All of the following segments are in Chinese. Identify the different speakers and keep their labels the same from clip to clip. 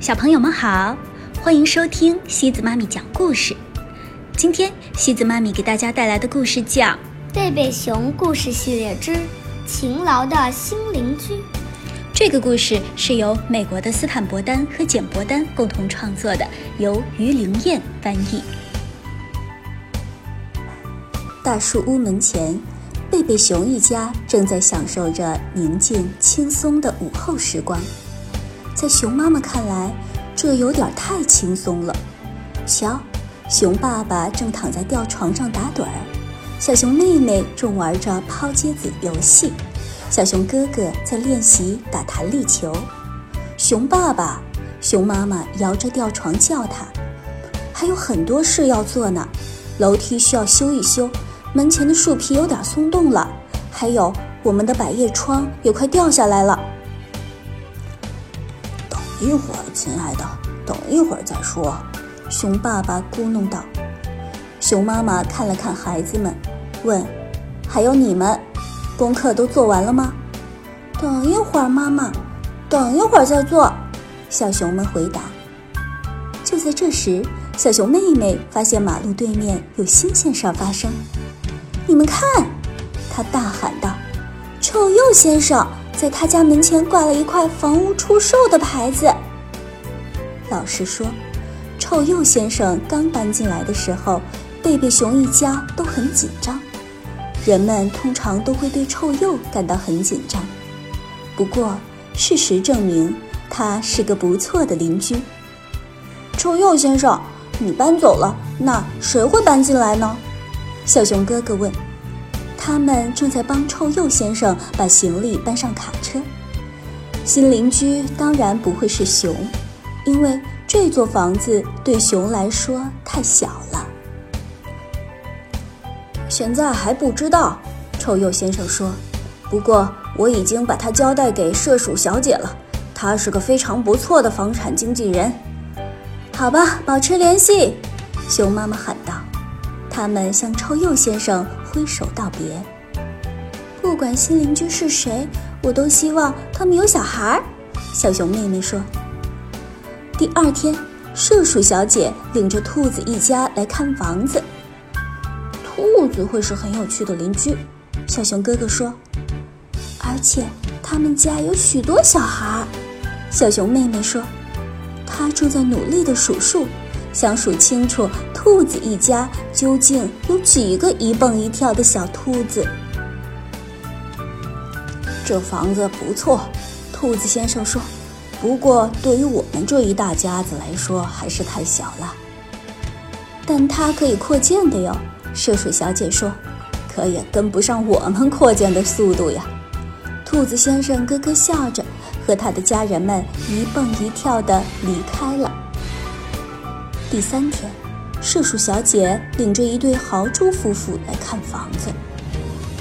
Speaker 1: 小朋友们好，欢迎收听西子妈咪讲故事。今天西子妈咪给大家带来的故事叫《
Speaker 2: 贝贝熊故事系列之勤劳的新邻居》。
Speaker 1: 这个故事是由美国的斯坦伯丹和简伯丹共同创作的，由于灵燕翻译。大树屋门前，贝贝熊一家正在享受着宁静轻松的午后时光。在熊妈妈看来，这有点太轻松了。瞧，熊爸爸正躺在吊床上打盹儿，小熊妹妹正玩着抛接子游戏，小熊哥哥在练习打弹力球。熊爸爸、熊妈妈摇着吊床叫他，还有很多事要做呢。楼梯需要修一修，门前的树皮有点松动了，还有我们的百叶窗也快掉下来了。
Speaker 3: 一会儿，亲爱的，等一会儿再说。
Speaker 1: 熊爸爸咕哝道。熊妈妈看了看孩子们，问：“还有你们，功课都做完了吗？”“
Speaker 4: 等一会儿，妈妈，等一会儿再做。”
Speaker 1: 小熊们回答。就在这时，小熊妹妹发现马路对面有新鲜事儿发生。
Speaker 4: 你们看，
Speaker 1: 她大喊道：“
Speaker 4: 臭鼬先生！”在他家门前挂了一块“房屋出售”的牌子。
Speaker 1: 老实说，臭鼬先生刚搬进来的时候，贝贝熊一家都很紧张。人们通常都会对臭鼬感到很紧张。不过，事实证明他是个不错的邻居。
Speaker 4: 臭鼬先生，你搬走了，那谁会搬进来呢？
Speaker 1: 小熊哥哥问。他们正在帮臭鼬先生把行李搬上卡车。新邻居当然不会是熊，因为这座房子对熊来说太小了。
Speaker 3: 现在还不知道，臭鼬先生说。不过我已经把他交代给社鼠小姐了，她是个非常不错的房产经纪人。
Speaker 4: 好吧，保持联系，
Speaker 1: 熊妈妈喊道。他们向臭鼬先生。挥手道别。
Speaker 4: 不管新邻居是谁，我都希望他们有小孩。
Speaker 1: 小熊妹妹说。第二天，射鼠小姐领着兔子一家来看房子。
Speaker 4: 兔子会是很有趣的邻居，
Speaker 1: 小熊哥哥说。
Speaker 4: 而且他们家有许多小孩，
Speaker 1: 小熊妹妹说。她正在努力的数数。想数清楚兔子一家究竟有几个一蹦一跳的小兔子。
Speaker 3: 这房子不错，兔子先生说。不过对于我们这一大家子来说，还是太小了。
Speaker 1: 但它可以扩建的哟，涉水小姐说。
Speaker 3: 可也跟不上我们扩建的速度呀。
Speaker 1: 兔子先生咯咯笑着，和他的家人们一蹦一跳地离开了。第三天，麝鼠小姐领着一对豪猪夫妇来看房子。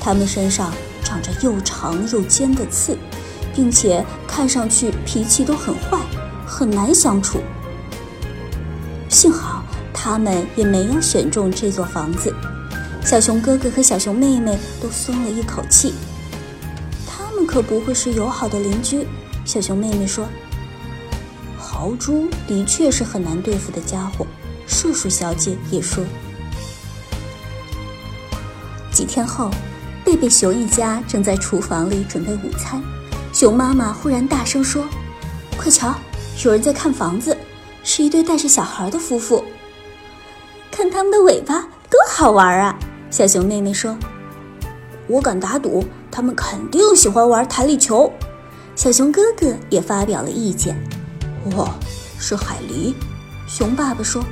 Speaker 1: 他们身上长着又长又尖的刺，并且看上去脾气都很坏，很难相处。幸好他们也没有选中这座房子，小熊哥哥和小熊妹妹都松了一口气。他们可不会是友好的邻居，小熊妹妹说。豪猪的确是很难对付的家伙，树鼠小姐也说。几天后，贝贝熊一家正在厨房里准备午餐，熊妈妈忽然大声说：“快瞧，有人在看房子，是一对带着小孩的夫妇。看他们的尾巴，多好玩啊！”小熊妹妹说。
Speaker 3: “我敢打赌，他们肯定喜欢玩弹力球。”
Speaker 1: 小熊哥哥也发表了意见。
Speaker 3: 哇，是海狸！熊爸爸说：“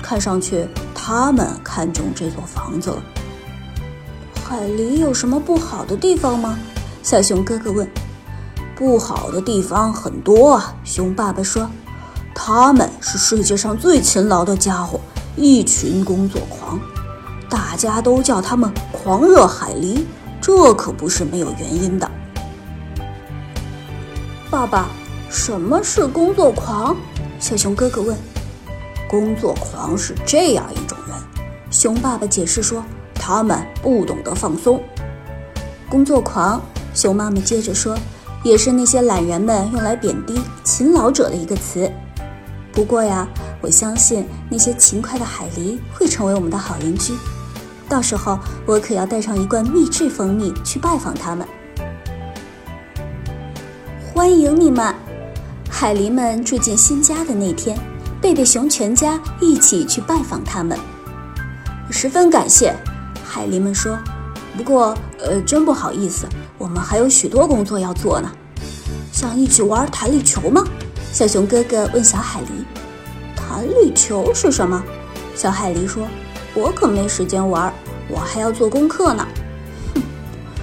Speaker 3: 看上去他们看中这座房子了。”
Speaker 4: 海狸有什么不好的地方吗？
Speaker 1: 小熊哥哥问。
Speaker 3: “不好的地方很多啊。”熊爸爸说：“他们是世界上最勤劳的家伙，一群工作狂，大家都叫他们‘狂热海狸’，这可不是没有原因的。”
Speaker 4: 爸爸。什么是工作狂？
Speaker 1: 小熊哥哥问。
Speaker 3: 工作狂是这样一种人，
Speaker 1: 熊爸爸解释说，
Speaker 3: 他们不懂得放松。
Speaker 1: 工作狂，熊妈妈接着说，也是那些懒人们用来贬低勤劳者的一个词。不过呀，我相信那些勤快的海狸会成为我们的好邻居。到时候我可要带上一罐秘制蜂蜜去拜访他们。欢迎你们！海狸们住进新家的那天，贝贝熊全家一起去拜访他们。
Speaker 3: 十分感谢，海狸们说。不过，呃，真不好意思，我们还有许多工作要做呢。
Speaker 1: 想一起玩弹力球吗？小熊哥哥问小海狸。
Speaker 3: 弹力球是什么？小海狸说：“我可没时间玩，我还要做功课呢。”
Speaker 1: 哼！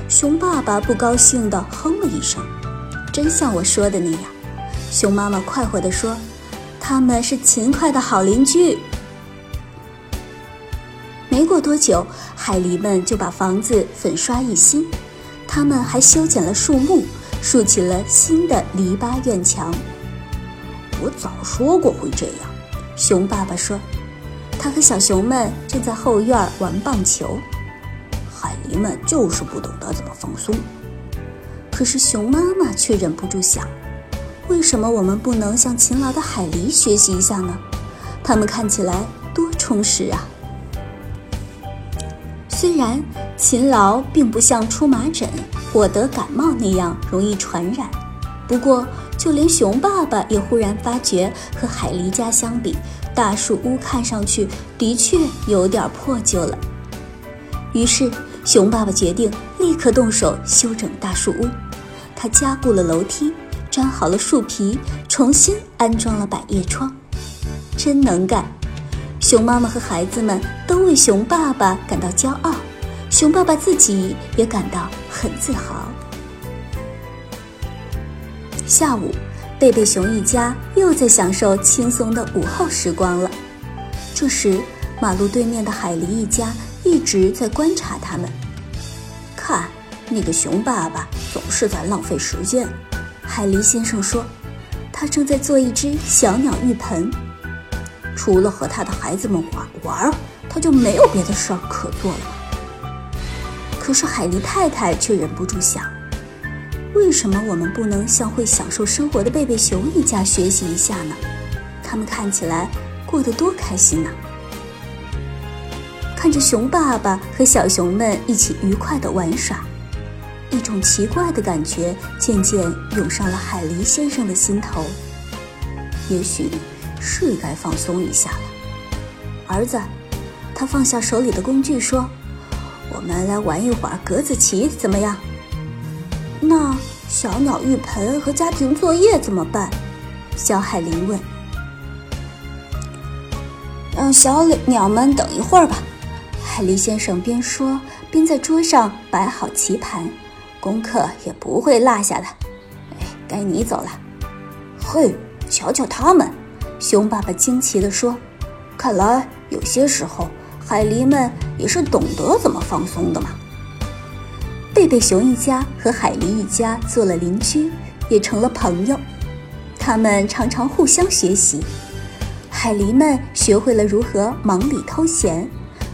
Speaker 1: 熊爸爸不高兴地哼了一声。真像我说的那样，熊妈妈快活地说：“他们是勤快的好邻居。”没过多久，海狸们就把房子粉刷一新，他们还修剪了树木，竖起了新的篱笆院墙。
Speaker 3: 我早说过会这样，
Speaker 1: 熊爸爸说。他和小熊们正在后院玩棒球，
Speaker 3: 海狸们就是不懂得怎么放松。
Speaker 1: 可是熊妈妈却忍不住想：为什么我们不能向勤劳的海狸学习一下呢？他们看起来多充实啊！虽然勤劳并不像出麻疹、或得感冒那样容易传染，不过就连熊爸爸也忽然发觉，和海狸家相比，大树屋看上去的确有点破旧了。于是，熊爸爸决定立刻动手修整大树屋。他加固了楼梯，粘好了树皮，重新安装了百叶窗，真能干！熊妈妈和孩子们都为熊爸爸感到骄傲，熊爸爸自己也感到很自豪。下午，贝贝熊一家又在享受轻松的午后时光了。这时，马路对面的海狸一家一直在观察他们，
Speaker 3: 看。那个熊爸爸总是在浪费时间，
Speaker 1: 海狸先生说：“他正在做一只小鸟浴盆，
Speaker 3: 除了和他的孩子们玩玩，他就没有别的事儿可做了。”
Speaker 1: 可是海狸太太却忍不住想：“为什么我们不能向会享受生活的贝贝熊一家学习一下呢？他们看起来过得多开心呢！”看着熊爸爸和小熊们一起愉快地玩耍。一种奇怪的感觉渐渐涌上了海狸先生的心头。
Speaker 3: 也许是该放松一下了，
Speaker 1: 儿子。他放下手里的工具说：“我们来玩一会儿格子棋，怎么样？”
Speaker 4: 那小鸟浴盆和家庭作业怎么办？
Speaker 1: 小海狸问。
Speaker 4: 让小鸟们等一会儿吧。
Speaker 1: 海狸先生边说边在桌上摆好棋盘。功课也不会落下的。哎，该你走了。
Speaker 3: 嘿，瞧瞧他们！熊爸爸惊奇地说：“看来有些时候海狸们也是懂得怎么放松的嘛。”
Speaker 1: 贝贝熊一家和海狸一家做了邻居，也成了朋友。他们常常互相学习。海狸们学会了如何忙里偷闲，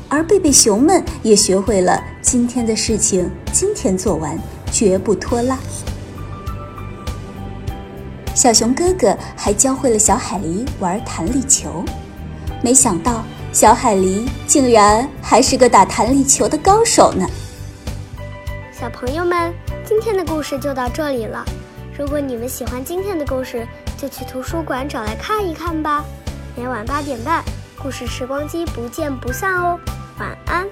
Speaker 1: 而贝贝熊们也学会了今天的事情今天做完。绝不拖拉。小熊哥哥还教会了小海狸玩弹力球，没想到小海狸竟然还是个打弹力球的高手呢。
Speaker 2: 小朋友们，今天的故事就到这里了。如果你们喜欢今天的故事，就去图书馆找来看一看吧。每晚八点半，故事时光机不见不散哦。晚安。